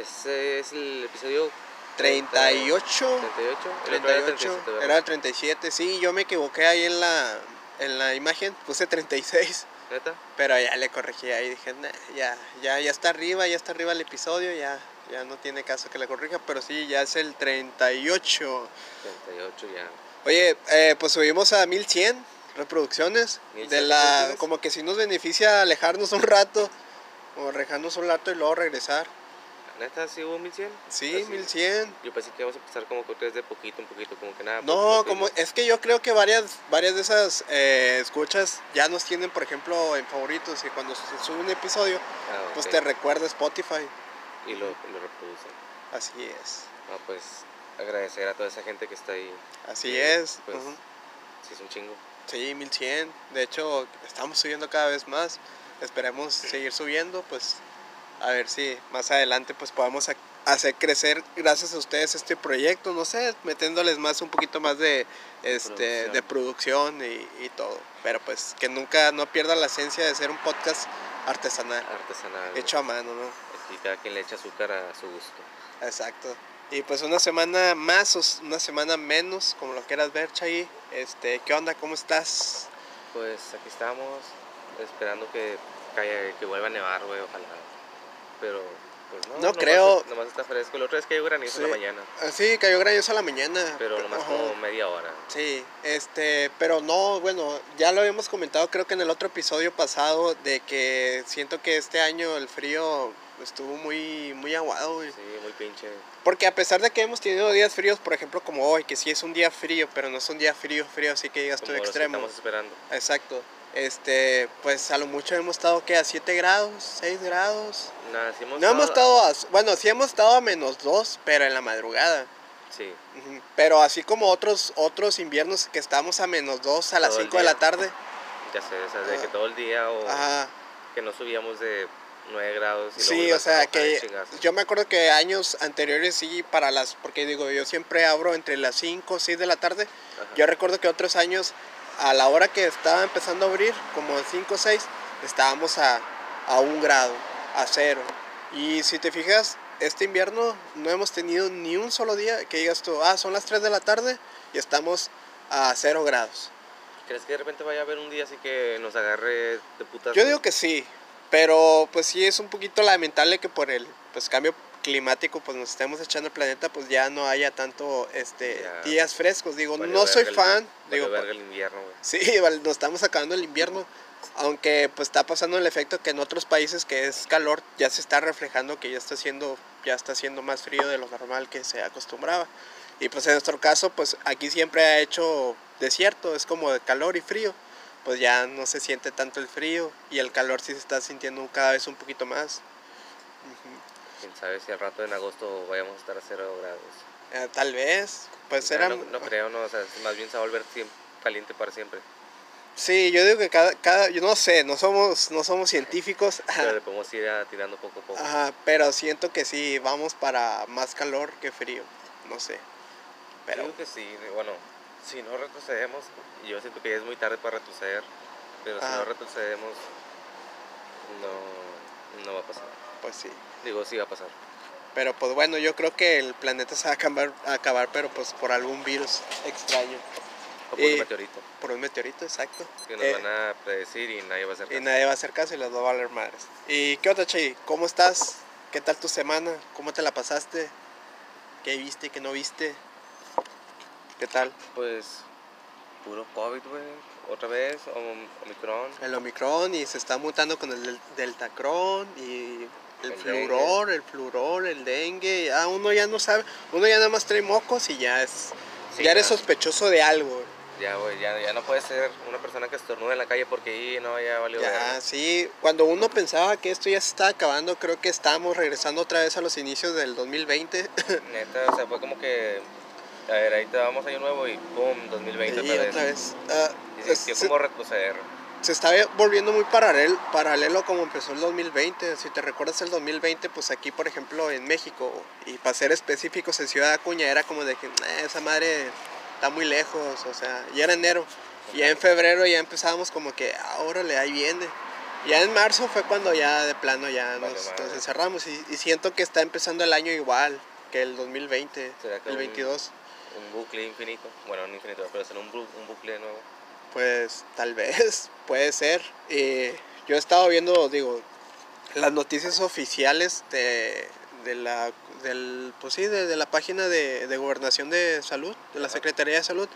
Ese es el episodio 38. 38. El otro era 38. 37, ¿verdad? Era el 37. Sí, yo me equivoqué ahí en la, en la imagen. Puse 36. ¿Neta? Pero ya le corregí ahí. Dije, "Nah, ya, ya, ya está arriba, ya está arriba el episodio. Ya, ya no tiene caso que le corrija. Pero sí, ya es el 38. 38 ya. Oye, eh, pues subimos a 1100 reproducciones. 1100 de la, reproducciones. como que sí nos beneficia alejarnos un rato. O alejarnos un rato y luego regresar. ¿Neta sí hubo 1100? Sí, Así. 1100. Yo pensé que íbamos a empezar como que de poquito, un poquito, como que nada. No, poquito, como poquito. es que yo creo que varias, varias de esas eh, escuchas ya nos tienen, por ejemplo, en favoritos y cuando se sube un episodio, Ah, pues te recuerda Spotify. Y lo, lo reproducen. Así es, Ah, pues agradecer a toda esa gente que está ahí. así es. Pues, sí, es un chingo. Sí, 1100. De hecho, estamos subiendo cada vez más. Esperemos seguir subiendo, pues a ver si más adelante pues podamos ac- hacer crecer gracias a ustedes este proyecto, no sé, metiéndoles más un poquito más de este de producción y, y todo. Pero pues que nunca no pierda la esencia de ser un podcast artesanal, Artesanal. hecho a mano, ¿no? Aquí cada quien le echa azúcar a su gusto. Exacto. Y pues una semana más o una semana menos, como lo quieras ver, Chay. Este, ¿qué onda? ¿Cómo estás? Pues aquí estamos esperando que que vuelva a nevar, güey, ojalá. Pero, pues no. No creo. Nomás está fresco. El otro es que cayó granizo en la mañana, Sí, cayó granizo a la mañana. pero pe- nomás ajá. como media hora. Sí, este, pero no, bueno, ya lo habíamos comentado creo que en el otro episodio pasado de que siento que este año el frío estuvo muy, muy aguado, güey. Sí, muy pinche. Porque a pesar de que hemos tenido días fríos, por ejemplo como hoy, que sí es un día frío, pero no es un día frío, frío, así que digas tú extremo. estamos esperando. Exacto. Este, pues a lo mucho hemos estado que a 7 grados, 6 grados. Nada, sí hemos No hemos estado a, bueno, sí hemos estado a menos 2, pero en la madrugada. Sí. Pero así como otros otros inviernos que estamos a menos 2 a las Todo el 5 de la tarde. ya sé, o sea, de que Ah. todo el día o Ajá. que no subíamos de 9 grados. Y Sí, o sea que yo me acuerdo que años anteriores sí para las porque digo, yo siempre abro entre las 5 o 6 de la tarde. Ajá. Yo recuerdo que otros años a la hora que estaba empezando a abrir, como 5 o 6, estábamos a, a un grado, a cero. Y si te fijas, este invierno no hemos tenido ni un solo día que digas tú, ah, son las 3 de la tarde y estamos a cero grados. ¿Crees que de repente vaya a haber un día así que nos agarre de putas? Yo digo que sí, pero pues sí es un poquito lamentable que por el pues, cambio climático pues nos estemos echando el planeta pues ya no haya tanto este Ya. días frescos digo Valió no soy el- fan valió digo verga el invierno, güey. Sí, val- nos estamos acabando el invierno. Aunque pues está pasando el efecto que en otros países que es calor ya se está reflejando que ya está siendo ya está haciendo más frío de lo normal que se acostumbraba. Y pues en nuestro caso pues aquí siempre ha hecho desierto, es como de calor y frío. Pues ya no se siente tanto el frío y el calor sí se está sintiendo cada vez un poquito más. Quién sabe si al rato en agosto vayamos a estar a 0 grados. Eh, tal vez, pues era... no, no creo, no, o sea, más bien se va a volver siem- caliente para siempre. Sí, yo digo que cada, cada, yo no sé, no somos, no somos científicos. Pero le podemos ir a- tirando poco a poco. Ajá, pero siento que sí, vamos para más calor que frío, no sé. Pero Digo que sí, bueno, si no retrocedemos, yo siento que ya es muy tarde para retroceder, pero si Ajá. no retrocedemos, no, no va a pasar. pues sí. Digo, sí va a pasar. Pero pues bueno, yo creo que el planeta se va a acabar, a acabar pero pues por algún virus extraño, O por Y- un meteorito, por un meteorito, exacto. que nos Eh, van a predecir y nadie va a hacer Y caso. nadie va a hacer caso y les va a valer madres. ¿Y qué otra, Chay? ¿Cómo estás? ¿Qué tal tu semana? ¿Cómo te la pasaste? ¿Qué viste? ¿Qué no viste? ¿Qué tal? Pues, puro COVID, güey, otra vez, Om- Omicron. El Omicron y se está mutando con el del- Deltacron y el, El el fluror, el dengue. Ya uno ya no sabe, uno ya nada más trae mocos y ya es, Sí, ya eres ya. sospechoso de algo. Ya, güey, ya, ya no puede ser una persona que estornuda en la calle porque ahí no, ya valió Ya, sí, cuando uno pensaba que esto ya se estaba acabando, creo que estábamos regresando otra vez a los inicios del 2020. Neta, o sea, fue como que, a ver, ahí te vamos año nuevo y pum, 2020 y otra vez. otra vez. Ah, Y se es- como retroceder. Se está volviendo muy paralelo, paralelo como empezó el 2020. Si te recuerdas el 2020, pues aquí, por ejemplo, en México, y para ser específicos, en Ciudad Acuña, era como de que "Nah, esa madre está muy lejos, o sea, ya era enero. Y ya en febrero ya empezábamos como que, ah, órale, ahí viene. Ya en marzo fue cuando ya de plano ya Vale, nos, madre. nos encerramos y, y siento que está empezando el año igual que el 2020, ¿Será que el un- 22. Un bucle infinito. Bueno, no infinito, pero será un, bu- un bucle nuevo. Pues tal vez, puede ser. Y yo he estado viendo, digo, las noticias oficiales de, de la, del, pues sí, de, de la página de, de Gobernación de Salud, de la. Secretaría de Salud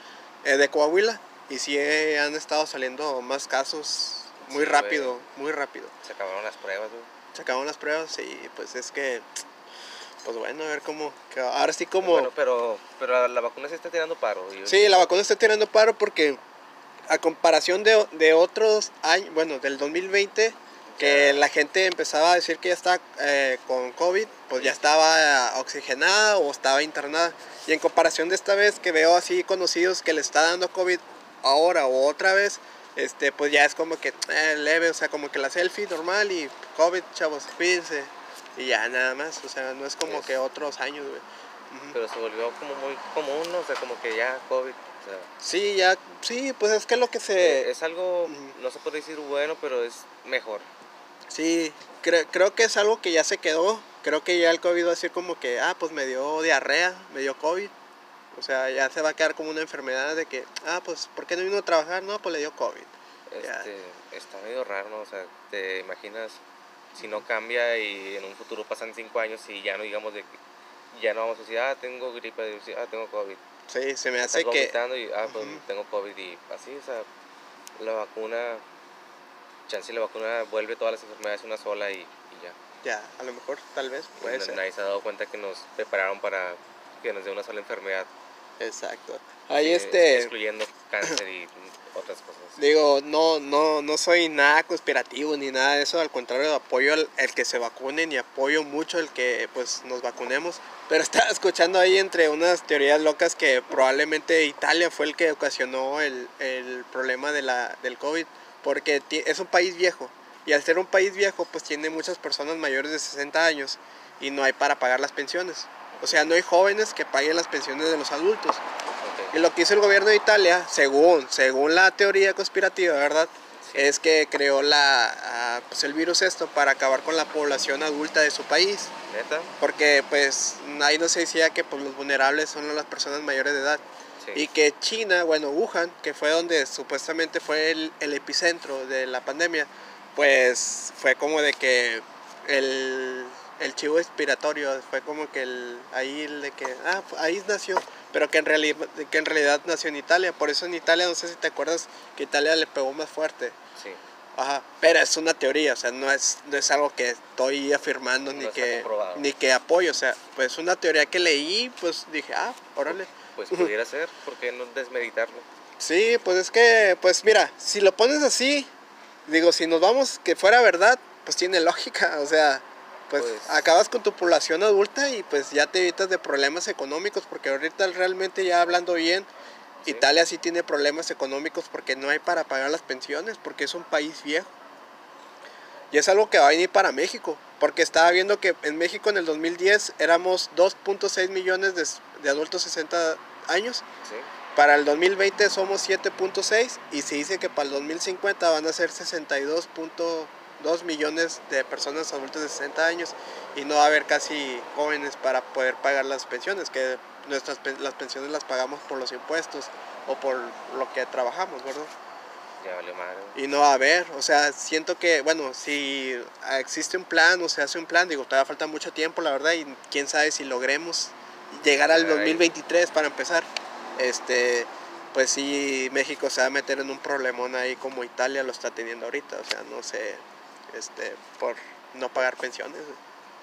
eh, de Coahuila. Y sí eh, han estado saliendo más casos muy Sí, rápido, muy rápido. Se acabaron las pruebas, güey. Se acabaron las pruebas y pues es que, pues bueno, a ver cómo, ahora sí como... Bueno, pero, pero la vacuna se está tirando paro. y- Sí, la vacuna está tirando paro porque a comparación de, de otros años, bueno, del 2020, que la gente empezaba a decir que ya estaba eh, con COVID, pues ya estaba oxigenada o estaba internada. Y en comparación de esta vez que veo así conocidos que le está dando COVID ahora o otra vez, este, pues ya es como que eh, leve, o sea, como que la selfie normal y COVID, chavos, cuídense. Y ya nada más, o sea, no es como que otros años, güey. Ujú. Pero se volvió como muy común, ¿no? O sea, como que ya COVID. O sea, Sí, ya, sí, pues es que lo que se... eh, es algo, no se puede decir bueno, pero es mejor. Sí, cre- creo que es algo que ya se quedó. Creo que ya el COVID va a decir como que, ah, pues me dio diarrea, me dio COVID. O sea, ya se va a quedar como una enfermedad de que, ah, pues, ¿por qué no vino a trabajar? No, pues le dio COVID. Este, está medio raro, ¿no? O sea, te imaginas si no cambia y en un futuro pasan cinco años y ya no digamos de que ya no vamos a decir, ah, tengo gripe, ah, tengo COVID. Sí, se me hace que... y, ah, pues tengo COVID y así, o sea, la vacuna, chance la vacuna vuelve todas las enfermedades una sola y, y ya. Ya, a lo mejor, tal vez, puede na- ser. Nadie se ha dado cuenta que nos prepararon para que nos dé una sola enfermedad. Exacto. Ahí eh, este... Excluyendo cáncer y otras cosas. Digo, no, no, no soy nada conspirativo ni nada de eso, al contrario, apoyo el, el que se vacunen y apoyo mucho el que pues nos vacunemos. Pero estaba escuchando ahí entre unas teorías locas que probablemente Italia fue el que ocasionó el, el problema de la, del COVID, porque es un país viejo y al ser un país viejo pues tiene muchas personas mayores de 60 años y no hay para pagar las pensiones. O sea, no hay jóvenes que paguen las pensiones de los adultos. Ok. Y lo que hizo el gobierno de Italia, según, según la teoría conspirativa, ¿verdad? Sí. Es que creó la, ah, pues el virus esto para acabar con la población adulta de su país. ¿Neta? Porque pues ahí no se decía que pues, los vulnerables son las personas mayores de edad. Sí. Y que China, bueno, Wuhan, que fue donde supuestamente fue el, el epicentro de la pandemia, pues fue como de que el, el chivo expiratorio, fue como que el, ahí el de que, ah, pues, ahí nació, pero que en, realidad, que en realidad nació en Italia. Por eso en Italia, no sé si te acuerdas, que Italia le pegó más fuerte. Sí. Ajá, pero es una teoría, o sea, no es, no es algo que estoy afirmando No ni, que, comprobado. ni que apoyo, o sea, pues una teoría que leí, pues dije, ah, órale. Pues pudiera ser, ¿por qué no desmeditarlo? Sí, pues es que, pues mira, si lo pones así, digo, si nos vamos que fuera verdad, pues tiene lógica, o sea, pues, Pues- acabas con tu población adulta y pues ya te evitas de problemas económicos, porque ahorita realmente ya hablando bien, Sí. Italia sí tiene problemas económicos porque no hay para pagar las pensiones, porque es un país viejo. Y es algo que va a venir para México, porque estaba viendo que en México en el 2010 éramos 2.6 millones de, de adultos 60 años Sí. para el 2020 somos 7.6 y se dice que para el 2050 van a ser 62.2 millones de personas adultas de 60 años y no va a haber casi jóvenes para poder pagar las pensiones, que nuestras las pensiones las pagamos por los impuestos o por lo que trabajamos, ¿verdad? Ya valió madre. Y no va a haber, o sea, siento que, bueno, si existe un plan o se hace un plan, digo, todavía falta mucho tiempo, la verdad, y quién sabe si logremos llegar al Ay. 2023 para empezar. Este, pues sí, México se va a meter en un problemón ahí como Italia lo está teniendo ahorita, o sea, no sé, este, por no pagar pensiones.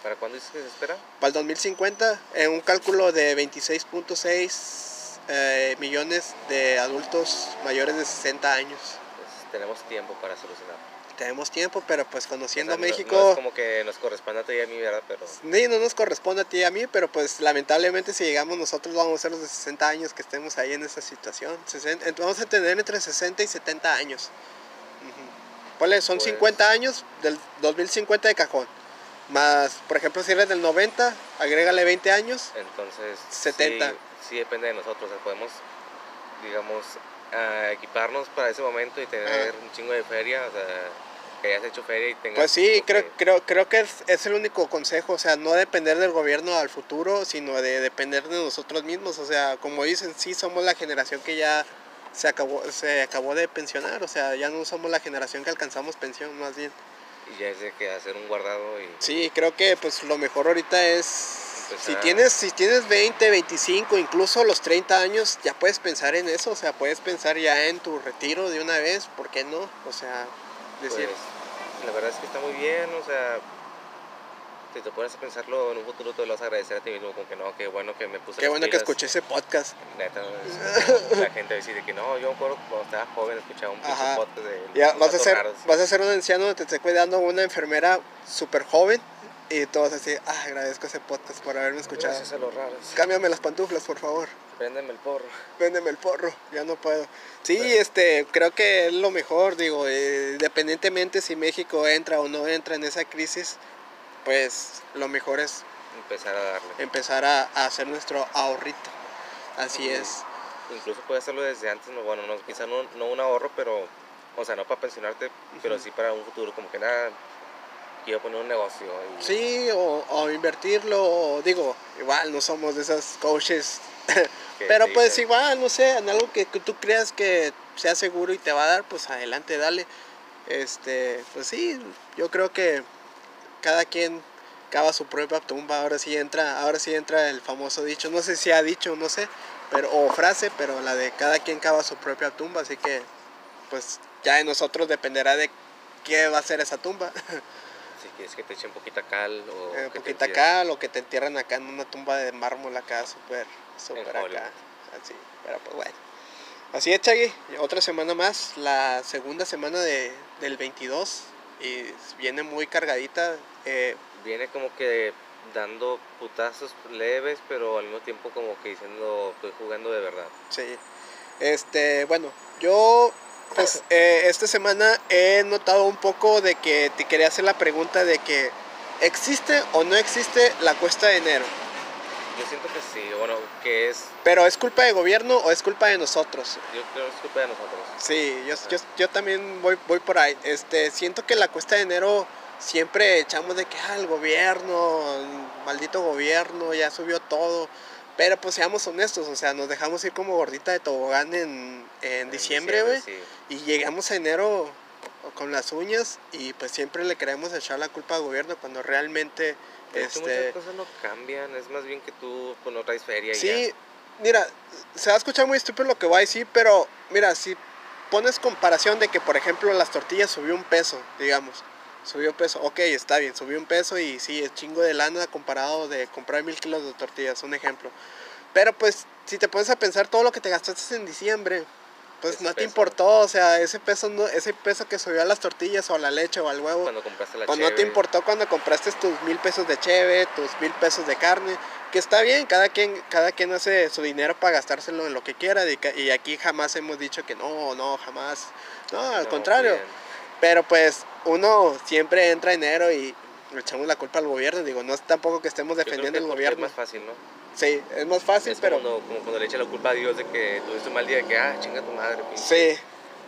¿Para cuándo dices que se espera? Para el 2050, en un cálculo de 26.6 eh, millones de adultos mayores de 60 años. Pues tenemos tiempo para solucionar. Tenemos tiempo, pero pues O conociendo sea, no- México... No, es como que nos corresponde a ti y a mí, ¿verdad? Pero Sí, no nos corresponde a ti y a mí, pero pues lamentablemente si llegamos nosotros vamos a ser los de 60 años que estemos ahí en esa situación. 60 ent- vamos a tener entre 60 y 70 años. Ponle, son Pues- 50 años del 2050 de cajón. Más, por ejemplo, si eres del 90, agrégale 20 años. entonces... 70. Sí, sí depende de nosotros. O sea, podemos, digamos, equiparnos para ese momento y tener un chingo de feria. O sea, que hayas hecho feria y tengas... Pues sí, creo, que- creo, creo que es, es el único consejo, o sea, no depender del gobierno al futuro, sino de depender de nosotros mismos, o sea, como dicen, sí somos la generación que ya se acabó, se acabó de pensionar, o sea, ya no somos la generación que alcanzamos pensión, más bien. Y ya es de que hacer un guardado y... Sí, creo que pues lo mejor ahorita es, si tienes, si tienes 20, 25, incluso los 30 años, ya puedes pensar en eso, o sea, puedes pensar ya en tu retiro de una vez, ¿por qué no? O sea, decir... Pues, la verdad es que está muy bien, o sea, si te pones a pensarlo en un futuro te lo vas a agradecer a ti mismo, como que no, qué bueno que me puse Qué bueno que pilas. escuché ese podcast. Neta, es- la gente decide que no, yo me acuerdo cuando estaba joven escuchaba un podcast de Ya vas a ser, raros. vas a ser un anciano que te esté cuidando una enfermera súper joven y tú vas a decir, ah, agradezco ese podcast por haberme escuchado. Gracias a los raros. Cámbiame las pantuflas, por favor. Préndeme el porro. Véndeme el porro, ya no puedo. Sí, este, creo que es lo mejor, digo, eh, independientemente si México entra o no entra en esa crisis, pues lo mejor es Empezar a darle. empezar a, a hacer nuestro ahorrito. Así es. Incluso puedes hacerlo desde antes, no, bueno, no, quizá no, no un ahorro, pero, o sea, no para pensionarte, pero sí para un futuro, como que nada, quiero poner un negocio. Y, Sí, o, o invertirlo, o digo, igual no somos de esas coaches Pero pues igual, no sé, en algo que, que tú creas que sea seguro y te va a dar, pues adelante, dale. Este, pues sí, yo creo que cada quien cava su propia tumba, ahora sí entra, ahora sí entra el famoso dicho, no sé si ha dicho, no sé, pero o frase, pero la de cada quien cava su propia tumba, así que pues ya de nosotros dependerá de qué va a ser esa tumba. Si quieres que te echen poquita cal o Eh, que poquita entierren. acá, lo que te entierran acá en una tumba de mármol acá, súper, súper acá. Así, pero pues bueno. Así es, Chagui. Otra semana más, la segunda semana de, del 22. Y viene muy cargadita. eh, Viene como que dando putazos leves, pero al mismo tiempo como que diciendo, estoy jugando de verdad. sí. Este, bueno, yo pues eh, esta semana he notado un poco de que te quería hacer la pregunta de que ¿existe o no existe la cuesta de enero? Yo siento que sí, bueno, que es, Pero ¿es culpa de gobierno o es culpa de nosotros? yo creo que es culpa de nosotros. Sí, yo, yo, yo también voy, voy por ahí. Este, siento que la cuesta de enero siempre echamos de que ah, el gobierno, el maldito gobierno, ya subió todo. Pero pues seamos honestos, o sea, nos dejamos ir como gordita de tobogán en, en diciembre, güey. sí. Y llegamos a enero con las uñas y pues siempre le queremos echar la culpa al gobierno cuando realmente... Pero es que muchas Este, cosas no cambian, es más bien que tú pues, no traes feria y Sí, ya. mira, se va a escuchar muy estúpido lo que voy a decir, pero mira, si pones comparación de que, por ejemplo, las tortillas subió un peso, digamos, subió peso, ok, está bien, subió un peso y sí, es chingo de lana comparado de comprar mil kilos de tortillas, un ejemplo. Pero pues, si te pones a pensar todo lo que te gastaste en diciembre, pues Ese no te peso. importó, o sea, ese peso, no, ese peso que subió a las tortillas o a la leche o al huevo, Cuando compraste la pues no te importó cuando compraste tus mil pesos de cheve, tus mil pesos de carne, que está bien, cada quien, cada quien hace su dinero para gastárselo en lo que quiera, y, aquí jamás hemos dicho que no, no, jamás, no, al no, contrario, bien. pero pues uno siempre entra enero y le echamos la culpa al gobierno, digo, no es tampoco que estemos Yo creo defendiendo que el gobierno, Es más fácil, ¿no? Sí, es más fácil, es pero... como, cuando, como cuando le echa la culpa a Dios de que tuviste un mal día, de que, ah, chinga tu madre, pinche. Sí,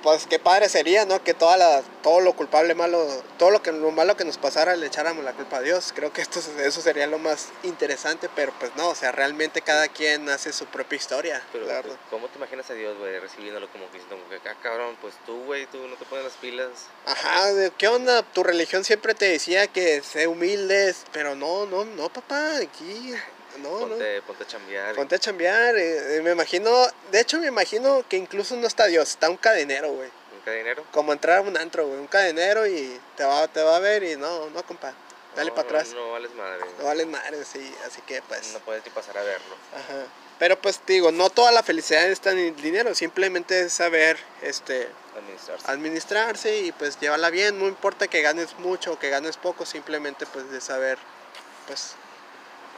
pues qué padre sería, ¿no? Que toda la, todo lo culpable malo, todo lo que lo malo que nos pasara le echáramos la culpa a Dios. Creo que esto, eso sería lo más interesante, pero pues no, o sea, realmente cada quien hace su propia historia, Pero, la verdad. ¿cómo te imaginas a Dios, güey, recibiéndolo como que diciendo, ah, cabrón, pues tú, güey, tú no te pones las pilas? Ajá, ¿de ¿qué onda? Tu religión siempre te decía que sé humildes, pero no, no, no, papá, aquí, no, no. ponte, ponte a chambear. Ponte a chambear, eh, eh, me imagino, de hecho me imagino que incluso no está Dios, está un cadenero, güey. ¿Nunca dinero? Como entrar a un antro, güey, un cadenero y te va, te va a ver y no, no, compa, dale No, para atrás. No, no vales madre. No valen madre, sí, así que pues. No puedes ni pasar a verlo. Ajá. Pero pues digo, no toda la felicidad está en el dinero, simplemente es saber este Administrarse. administrarse y pues llevarla bien, no importa que ganes mucho o que ganes poco, simplemente pues de saber pues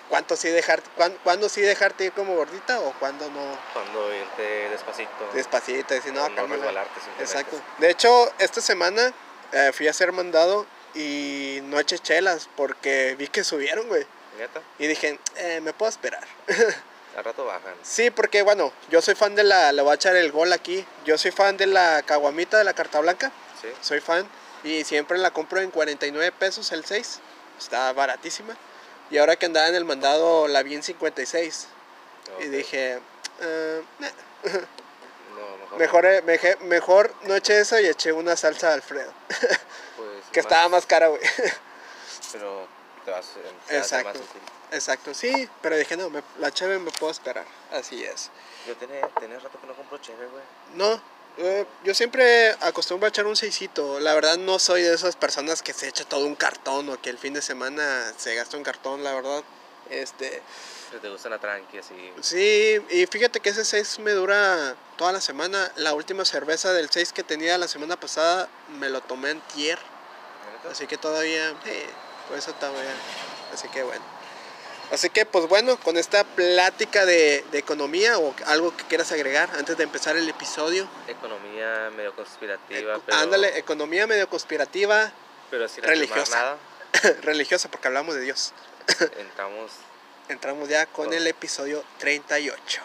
cuánto sí dejar cuán- cuándo sí dejarte ir como gordita o cuándo no Cuando irte despacito. despacito, decir no, no cálmala". resbalarte. Exacto. De hecho, esta semana eh, fui a ser mandado y no eché chelas porque vi que subieron, güey. Neta, Y dije, eh, me puedo esperar. al rato bajan. Sí, porque bueno, yo soy fan de la, le voy a echar el gol aquí, yo soy fan de la caguamita de la carta blanca, ¿Sí? soy fan Y siempre la compro en 49 pesos el 6. Está baratísima. Y ahora que andaba en el mandado la vi en 56. Y Ok. dije, "Ah, nah". No, mejor. mejor, eh, meje- mejor no eché eso y eché una salsa Alfredo. Pues, que estaba más cara, güey. Pero te vas hace más Exacto. útil. Exacto, sí. Pero dije, no, me- la cheve me puedo esperar. Así es. Yo tenía, tenía rato que no compro chévere, güey. No, eh, yo siempre acostumbro a echar un seisito. La verdad no soy de esas personas que se echa todo un cartón o que el fin de semana se gasta un cartón, la verdad. Este, te gusta una tranqui así. sí, y fíjate que ese 6 me dura toda la semana. La última cerveza del 6 que tenía la semana pasada me lo tomé en tier. Así que todavía, eh, por eso todavía. Así que bueno. Así que pues bueno, con esta plática de, de economía o algo que quieras agregar antes de empezar el episodio. Economía medio conspirativa, pero. Ándale, economía medio conspirativa, Pero sin religiosa. nada. religiosa, porque hablamos de Dios. Entramos. Entramos ya con el episodio 38.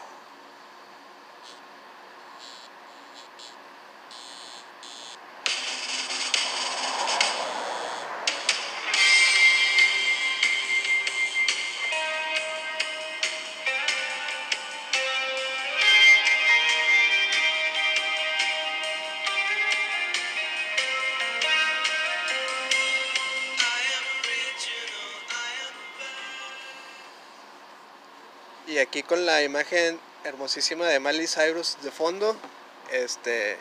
Y aquí con la imagen hermosísima de Miley Cyrus de fondo, este,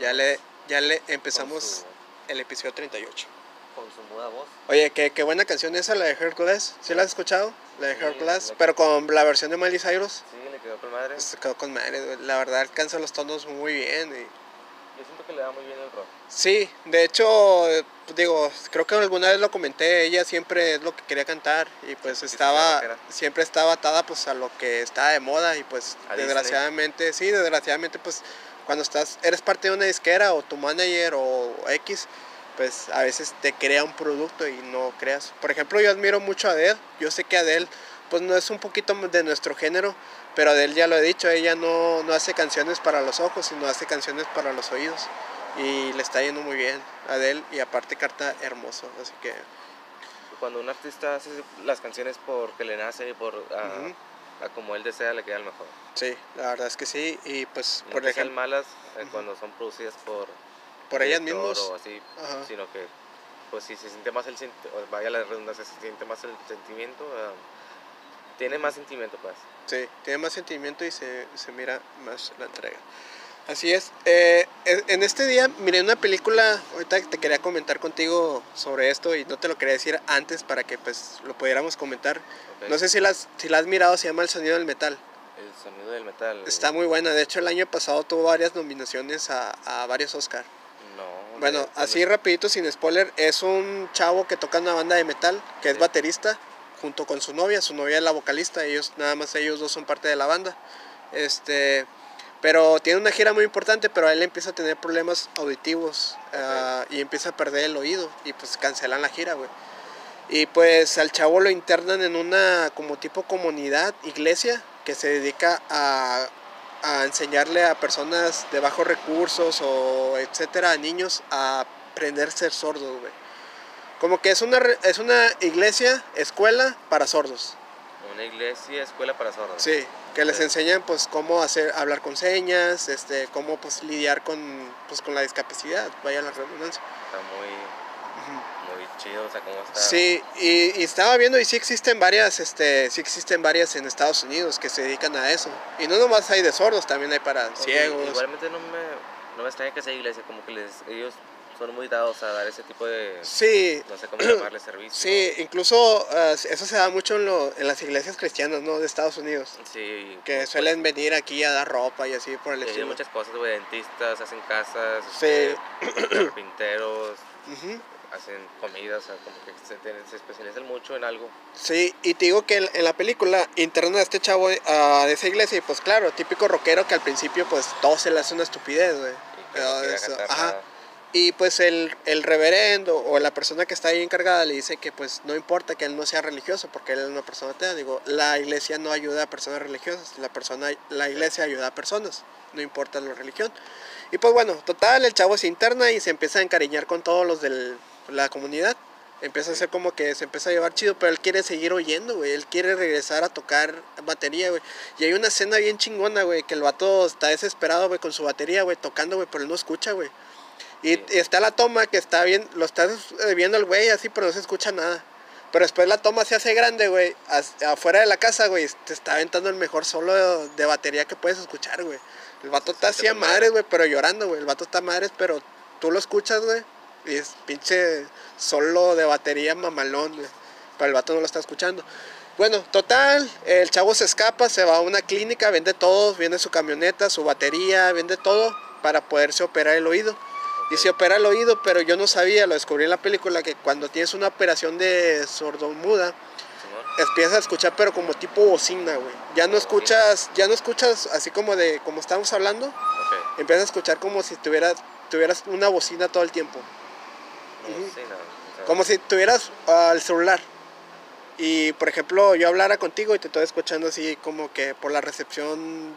ya le, ya le empezamos el episodio 38. su, con su muda voz. Oye, qué, qué buena canción esa, la de Heart Glass. ¿Sí la has escuchado? La de Sí, la- pero con la versión de Miley Cyrus. Sí, le quedó con madre. Se quedó con madre, la verdad alcanza los tonos muy bien. y- Yo siento que le da muy bien el rock. Sí, de hecho, digo, creo que alguna vez lo comenté, ella siempre es lo que quería cantar y pues Sí, estaba, siempre estaba atada pues a lo que estaba de moda y pues A Disney. desgraciadamente, sí, desgraciadamente pues cuando estás, eres parte de una disquera o tu manager o X, pues a veces te crea un producto y no creas. Por ejemplo, yo admiro mucho a Adele, yo sé que Adele pues no es un poquito de nuestro género, pero Adele ya lo he dicho, ella no, no hace canciones para los ojos, sino hace canciones para los oídos. Y le está yendo muy bien a Adele y aparte carta hermoso, así que Cuando un artista hace las canciones porque le nace y por a, Ujú. a como él desea, le queda el mejor. sí, la verdad es que sí. Y pues No por que ejemplo, malas eh, cuando son producidas por por ellas o así, sino que pues si se siente más el vaya la redundancia, se siente más el sentimiento, ah, tiene más sentimiento pues. Sí, tiene más sentimiento y se, se mira más la entrega. Así es. Eh, en este día miré una película, ahorita te quería comentar contigo sobre esto y no te lo quería decir antes para que pues lo pudiéramos comentar. No sé si la, has- si la has mirado, se llama El Sonido del Metal. El sonido del metal. Está muy buena, de hecho el año pasado tuvo varias nominaciones a, a varios Oscar. No. Bueno, así rapidito, sin spoiler, es un chavo que toca una banda de metal, que es baterista, junto con su novia, su novia es la vocalista, ellos, nada más ellos dos son parte de la banda. Este, pero tiene una gira muy importante, pero él empieza a tener problemas auditivos ah, y empieza a perder el oído y pues cancelan la gira, güey. Y pues al chavo lo internan en una como tipo comunidad, iglesia, que se dedica a, a enseñarle a personas de bajos recursos o etcétera, a niños, a aprender a ser sordos, güey. Como que es una, es una iglesia, escuela para sordos. Una iglesia, escuela para sordos. Sí, que les Sí. enseñan pues cómo hacer, hablar con señas, este, cómo pues lidiar con, pues, con la discapacidad, vaya la redundancia. Está muy, muy chido, o sea, cómo está. Sí, y, y estaba viendo y sí existen varias, este, sí existen varias en Estados Unidos que se dedican a eso. Y no nomás hay de sordos, también hay para Ok, ciegos. Igualmente no me, no me extraña que sea iglesia, como que les, ellos son muy dados a dar ese tipo de, Sí, no sé cómo llamarle servicio. sí, incluso ah, eso se da mucho en, lo- en las iglesias cristianas, ¿no? De Estados Unidos. Sí, Que pues, suelen venir aquí a dar ropa y así por el estilo. tienen muchas cosas, güey, dentistas, hacen casas, Sí. este, carpinteros, Ujú. hacen comidas, o sea, como que se, se especializan mucho en algo. Sí, y te digo que en, en la película internan a este chavo ah, de esa iglesia y pues claro, típico rockero que al principio pues todo se le hace una estupidez, güey. Pero no eso, ajá. nada. Y pues el, el reverendo o la persona que está ahí encargada le dice que pues no importa que él no sea religioso porque él es una persona atea. Digo, la iglesia no ayuda a personas religiosas, la, persona, la iglesia ayuda a personas, no importa la religión. Y pues bueno, total, el chavo se interna y se empieza a encariñar con todos los de la comunidad. Empieza a ser como que se empieza a llevar chido, pero él quiere seguir oyendo, güey. Él quiere regresar a tocar batería, güey. Y hay una escena bien chingona, güey, que el vato está desesperado, güey, con su batería, güey, tocando, güey, pero él no escucha, güey. Y está la toma que está bien, lo está viendo el güey así, pero no se escucha nada. Pero después la toma se hace grande, güey. Afuera de la casa, güey, te está aventando el mejor solo de batería que puedes escuchar, güey. El vato está así a madres, güey, pero llorando, güey. El vato está a madres, pero tú lo escuchas, güey. Y es pinche solo de batería mamalón, güey. Pero el vato no lo está escuchando. Bueno, total, el chavo se escapa, se va a una clínica, vende todo, vende su camioneta, su batería, vende todo para poderse operar el oído. Y se opera el oído, pero yo no sabía, lo descubrí en la película, que cuando tienes una operación de sordomuda, empiezas a escuchar pero como tipo bocina, güey. Ya no escuchas, ya no escuchas así como de, como estamos hablando, empiezas a escuchar como si tuvieras, tuvieras una bocina todo el tiempo. Como si tuvieras al celular. Y por ejemplo, yo hablara contigo y te estoy escuchando así como que por la recepción.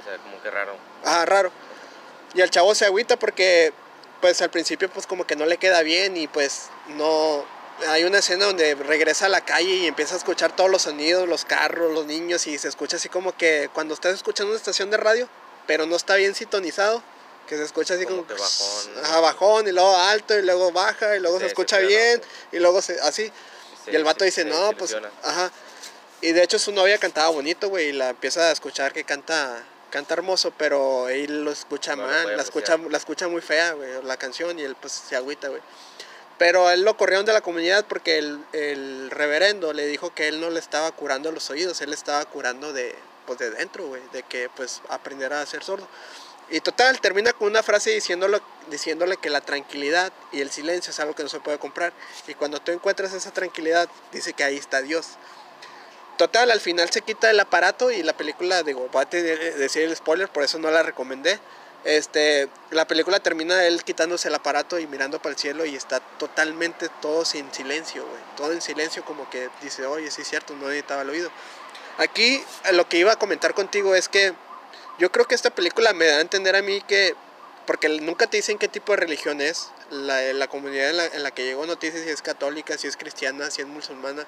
O sea, como que raro. Ah, raro. Y el chavo se agüita porque pues al principio pues como que no le queda bien y pues no... Hay una escena donde regresa a la calle y empieza a escuchar todos los sonidos, los carros, los niños y se escucha así como que cuando estás escuchando una estación de radio, pero no está bien sintonizado, que se escucha así como, que bajón. Ajá, bajón y luego alto y luego baja y luego se escucha bien y luego se, así. y el vato dice, no, pues, ajá. Y de hecho su novia cantaba bonito, güey, y la empieza a escuchar que canta canta hermoso, pero él lo escucha mal, la escucha, la escucha muy fea, güey, la canción y él pues se agüita, güey. Pero él lo corrieron de la comunidad porque el, el, reverendo le dijo que él no le estaba curando los oídos, él estaba curando de, pues, de dentro, güey, de que pues aprendiera a ser sordo. Y total, termina con una frase diciéndole, diciéndole que la tranquilidad y el silencio es algo que no se puede comprar. Y cuando tú encuentras esa tranquilidad, dice que ahí está Dios. Total, al final se quita el aparato y la película, digo, voy a decir el spoiler, por eso no la recomendé. Este, la película termina él quitándose el aparato y mirando para el cielo y está totalmente todo sin silencio, güey. Todo en silencio como que dice, oye, sí es cierto, no necesitaba el oído. Aquí lo que iba a comentar contigo es que yo creo que esta película me da a entender a mí que porque nunca te dicen qué tipo de religión es. La, la comunidad en la, en la, que llegó no te dice si es católica, si es cristiana, si es musulmana.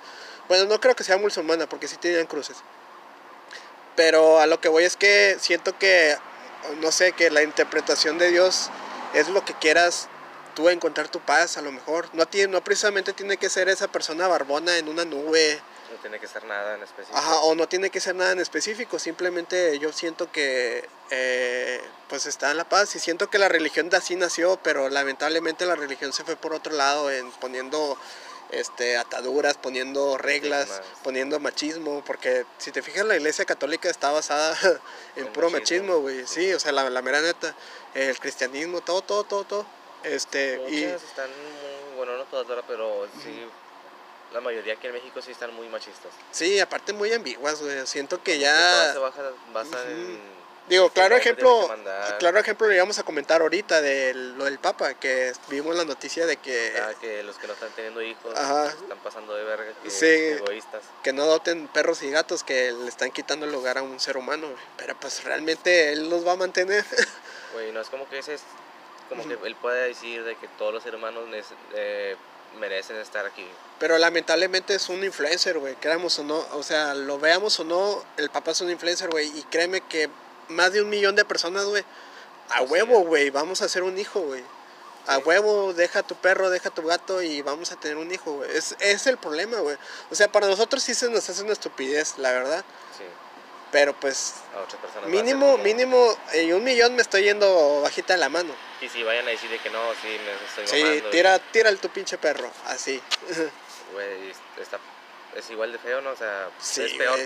Bueno, no creo que sea musulmana porque sí tenían cruces. Pero a lo que voy es que siento que, no sé, que la interpretación de Dios es lo que quieras tú encontrar tu paz, a lo mejor. No, tiene, no precisamente tiene que ser esa persona barbona en una nube no tiene que ser nada en específico. Ajá, o no tiene que ser nada en específico, simplemente yo siento que eh, pues está en la paz y siento que la religión de así nació, pero lamentablemente la religión se fue por otro lado en poniendo este, ataduras, poniendo reglas, poniendo machismo, porque si te fijas la iglesia católica está basada en puro machismo, güey, sí, o sea, la, la mera neta, el cristianismo, todo, todo, todo, todo. Este, y... están muy, bueno, no todas, pero sí la mayoría aquí en México sí están muy machistas. Sí, aparte muy ambiguas, güey. Siento que ya... se basa en... Digo, claro ejemplo, claro ejemplo le íbamos a comentar ahorita de lo del Papa, que vimos la noticia de que... Ah, que los que no están teniendo hijos están pasando de verga, que sí, egoístas. Que no adopten perros y gatos, que le están quitando el lugar a un ser humano, Pero pues realmente él los va a mantener. Güey, no es como que ese es... Como que él puede decir de que todos los seres humanos eh, merecen estar aquí. Pero lamentablemente es un influencer, güey, creamos o no, o sea, lo veamos o no, el papá es un influencer, güey, y créeme que más de un millón de personas, güey, a huevo, güey, vamos a hacer un hijo, güey. A huevo, deja tu perro, deja tu gato y vamos a tener un hijo, güey. Es, es el problema, güey. O sea, para nosotros sí se nos hace una estupidez, la verdad. Sí. Pero pues mínimo, mínimo, y un millón me estoy yendo bajita en la mano. Y si vayan a decir que no, sí me estoy Sí, tira, tira el tu pinche perro, así. Güey, es igual de feo, ¿no? O sea, es peor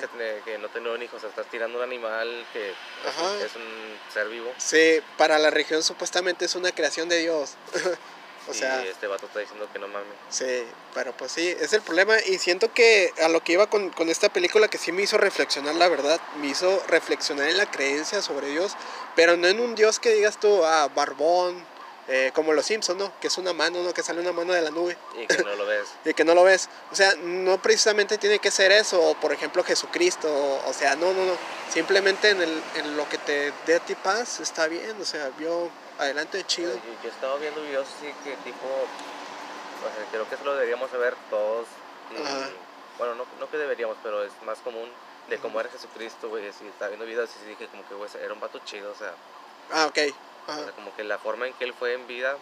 que, no tener un hijo, o sea, estás tirando un animal que es un ser vivo. Sí, para la región supuestamente es una creación de Dios. O sea, este vato está diciendo que no mames. Sí, pero pues sí, es el problema. Y siento que a lo que iba con, con, esta película que sí me hizo reflexionar, la verdad, me hizo reflexionar en la creencia sobre Dios, pero no en un Dios que digas tú, ah, barbón, eh, como los Simpsons, ¿no? Que es una mano, ¿no? Que sale una mano de la nube. Y que no lo ves. y que no lo ves. O sea, no precisamente tiene que ser eso, o por ejemplo Jesucristo, o, o sea, no, no, no. Simplemente en, el, en lo que te dé a ti paz está bien, o sea, yo adelante, chido. Yo, yo estaba viendo videos así que tipo, o sea, creo que eso lo deberíamos saber todos. y- Ajá. bueno, no, no que deberíamos, pero es más común de cómo era Jesucristo, güey. Así, estaba viendo videos y dije como que, güey, era un vato chido, o sea, Ah, ok. o sea, como que la forma en que él fue en vida,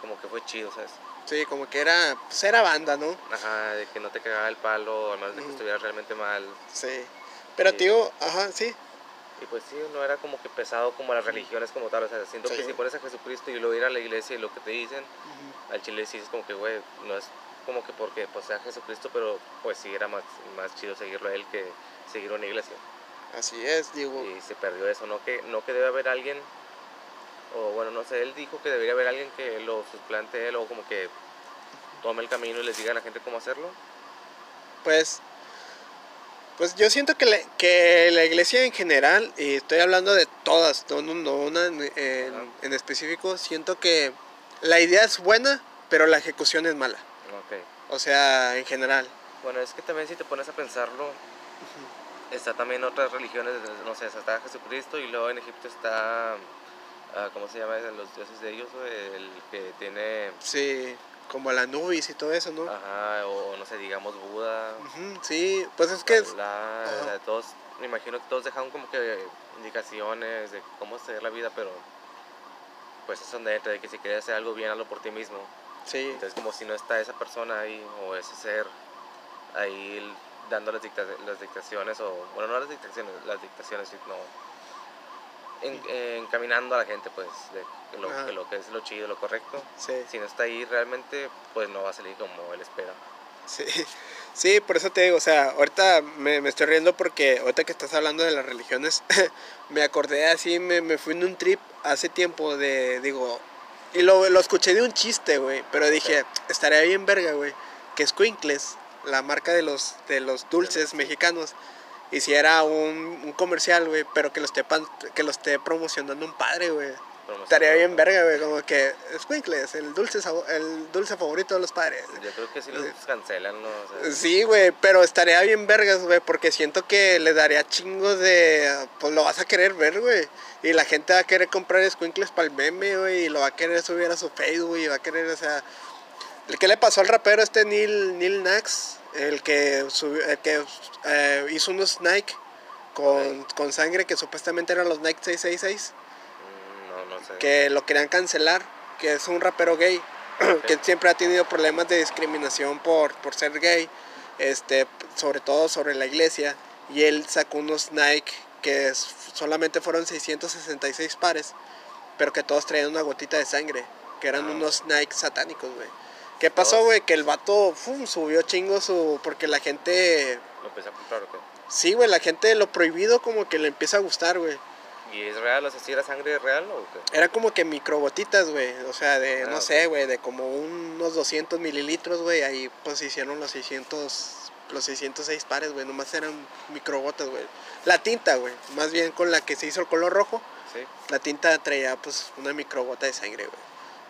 como que fue chido, ¿sabes? Sí, como que era, pues era banda, ¿no? Ajá, de que no te cagaba el palo, al menos de que estuvieras realmente mal. Sí. Pero tío, ajá, sí. Y pues sí, no era como que pesado como las religiones como tal, o sea, siento Sí. que si pones a Jesucristo y luego ir a la iglesia y lo que te dicen, al chile sí es como que, güey, no es como que porque pues sea Jesucristo, pero pues sí era más, más chido seguirlo a él que seguir una iglesia. Así es, digo. Y se perdió eso, no que, no que debe haber alguien, o bueno, no sé, él dijo que debería haber alguien que lo suplante él o como que tome el camino y les diga a la gente cómo hacerlo. Pues, pues yo siento que, le- que la iglesia en general, y estoy hablando de todas, no, no, una en, en- específico, siento que la idea es buena, pero la ejecución es mala. Ok. O sea, en general. Bueno, es que también si te pones a pensarlo, está también otras religiones, no sé, está Jesucristo y luego en Egipto está, ah, ¿cómo se llama? Los dioses de ellos, el que tiene, Sí, como la Nubis y todo eso, ¿no? ajá, o no sé, digamos Buda, Ujú, sí, pues es que... es- todos, me imagino que todos dejaron como que indicaciones de cómo hacer la vida, pero pues es donde entra, de que si quieres hacer algo bien, hazlo por ti mismo. Sí, Entonces como si no está esa persona ahí o ese ser ahí dando las, dicta- las dictaciones o bueno no las dictaciones las dictaciones sino en- encaminando a la gente pues de lo, que lo que es lo chido lo correcto. Sí. si no está ahí realmente pues no va a salir como él espera. Sí, sí, por eso te digo, o sea, ahorita me, me estoy riendo porque ahorita que estás hablando de las religiones, me acordé así, me, me fui en un trip hace tiempo de, digo, y lo, lo escuché de un chiste, güey, pero dije, estaría bien verga, güey, que Squinkles, la marca de los, de los dulces mexicanos, hiciera un, un comercial, güey, pero que lo, esté pan- que lo esté promocionando un padre, güey. Estaría bien verga, güey, como que Squinkles, el dulce, sabo- el dulce favorito de los padres. yo creo que sí los cancelan no O sea, Sí, güey, pero estaría bien vergas, güey, porque siento que le daría chingos de... Pues lo vas a querer ver, güey. Y la gente va a querer comprar squinkles para el meme, güey, y lo va a querer subir a su Facebook, y va a querer, o sea... ¿Qué le pasó al rapero este Neil, Neil Nax? El que, subió, el que eh, hizo unos Nike con, con sangre que supuestamente eran los Nike 666, mm, no no sé que lo querían cancelar, que es un rapero gay, que siempre ha tenido problemas de discriminación por, por ser gay, este, sobre todo sobre la iglesia, y él sacó unos Nike que solamente fueron 666 pares, pero que todos traían una gotita de sangre, que eran Ah. unos Nike satánicos, güey. ¿Qué pasó, güey? Que el vato fum, subió chingo su... porque la gente... lo empecé a comprar o qué Sí, güey, la gente lo prohibido como que le empieza a gustar, güey. y es real o sea si era sangre real o qué Era como que microgotitas, güey. O sea, de, Ah, no sé, güey, de como unos 200 mililitros, güey. Ahí pues hicieron los 600, los 606 pares, güey. Nomás eran microgotas, güey. La tinta, güey. Más bien con la que se hizo el color rojo. sí La tinta traía pues una microgota de sangre, güey.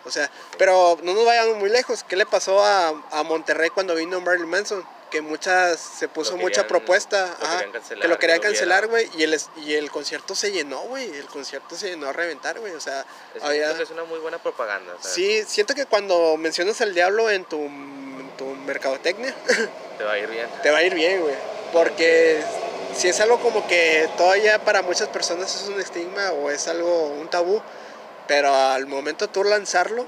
O sea, pero no nos vayamos muy lejos. ¿Qué le pasó a, a Monterrey cuando vino Marilyn Manson? Que muchas, se puso mucha propuesta. lo ajá, cancelar, que lo que querían cancelar, güey. Y el, y el concierto se llenó, güey. El concierto se llenó a reventar, güey. O sea, es, había- siento que es una muy buena propaganda Sí, siento que cuando mencionas al diablo en tu, en tu mercadotecnia, te va a ir bien te va a ir bien, güey. Porque si es algo como que todavía para muchas personas es un estigma o es algo, un tabú, pero al momento tú lanzarlo,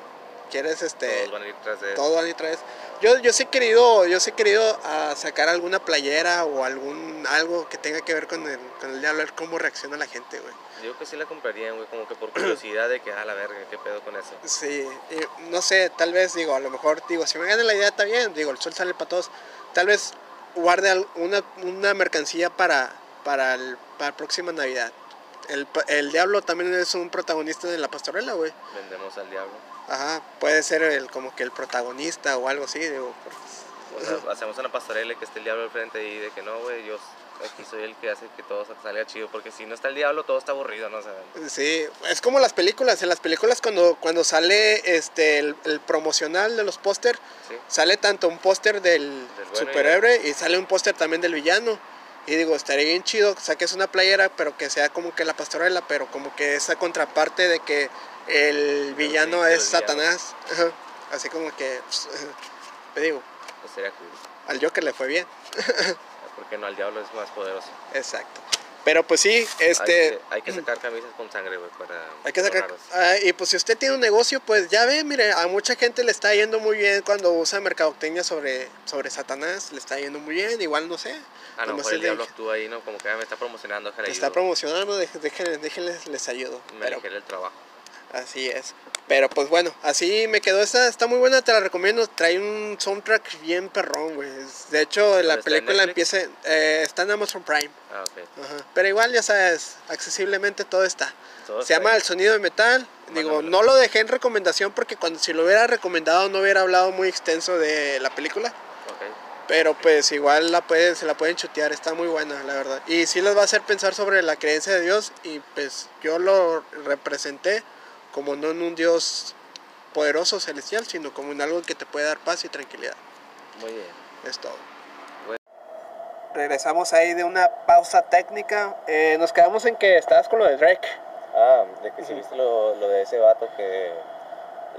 quieres este... todos van a ir tras de Todo van a ir tras- Yo, yo sí he querido, yo sí he querido ah, sacar alguna playera o algún algo que tenga que ver con el, con el diablo, a ver cómo reacciona la gente, güey. Digo que sí la comprarían, güey, como que por curiosidad de que, ah, la verga, ¿qué pedo con eso? Sí, y no sé, tal vez digo, a lo mejor digo, si me gana la idea está bien, digo, el sol sale para todos. Tal vez guarde una, una mercancía para, para, el, para la próxima Navidad. El, el diablo también es un protagonista de la pastorela, güey. Vendemos al diablo. Ajá, puede ser el, como que el protagonista o algo así, digo. por- O sea, hacemos una pastorela y que esté el diablo al frente y de que no, güey, yo aquí soy el que hace que todo salga chido, porque si no está el diablo todo está aburrido, ¿no? O sea, Sí, es como las películas. En las películas cuando, cuando sale este el, el promocional de los póster, sí. sale tanto un póster del bueno y superhéroe y sale un póster también del villano. Y digo, estaría bien chido que saques una playera, pero que sea como que la pastorela, pero como que esa contraparte de que el villano es. Satanás. Ajá. Así como que, pues, te digo, pues sería cool. al Joker le fue bien. Porque no, el diablo es más poderoso. Exacto. Pero pues sí, este... Hay que, hay que sacar camisas con sangre, güey, para... Hay que sacar. Ah, y pues si usted tiene un negocio, pues ya ve, mire, a mucha gente le está yendo muy bien cuando usa mercadotecnia sobre, sobre Satanás, le está yendo muy bien, igual no sé. Ah, no, pues el diablo actúa ahí, ¿no? Como que ah, me está promocionando, déjale le está ayudo. promocionando, déjenles, déjenles, les ayudo. Me Pero del trabajo. Así es. Pero pues bueno, así me quedó esta, está muy buena, te la recomiendo. Trae un soundtrack bien perrón, güey. De hecho, la en película Netflix? empieza, eh, está en Amazon Prime. Ah, ok. Ajá. Pero igual, ya sabes, accesiblemente todo está. Todo Se está llama ahí. El Sonido de Metal. Digo, Mándamelo. no lo dejé en recomendación porque cuando si lo hubiera recomendado no hubiera hablado muy extenso de la película. Pero pues igual la pueden, se la pueden chutear, está muy buena, la verdad. Y sí les va a hacer pensar sobre la creencia de Dios y pues yo lo representé como no en un Dios poderoso celestial, sino como en algo que te puede dar paz y tranquilidad. Muy bien. Es todo. Bueno. Regresamos ahí de una pausa técnica. Eh, nos quedamos en que estabas con lo de Drake. Ah, de que si viste lo, lo de ese vato que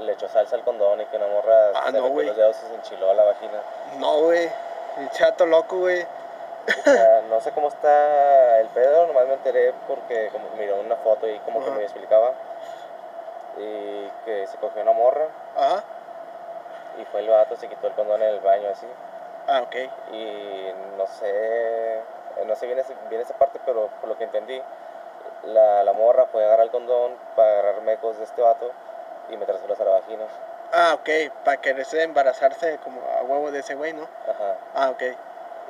le echó salsa al condón y que una morra Ah, se no, metió los dedos y se enchiló a la vagina. No, güey. El chato loco, güey. O sea, no sé cómo está el pedo, nomás me enteré porque como miró una foto y como que me explicaba. Y que se cogió una morra Ajá. y fue el vato, se quitó el condón en el baño así. Ah, ok. Y no sé, eh, no sé bien, ese- bien esa parte, pero por lo que entendí, la, la morra fue a agarrar el condón para agarrar mecos de este vato y metérselos a la vagina. Ah, ok. Para quererse embarazarse como a huevo de ese güey, ¿no? Ajá. Ah, ok.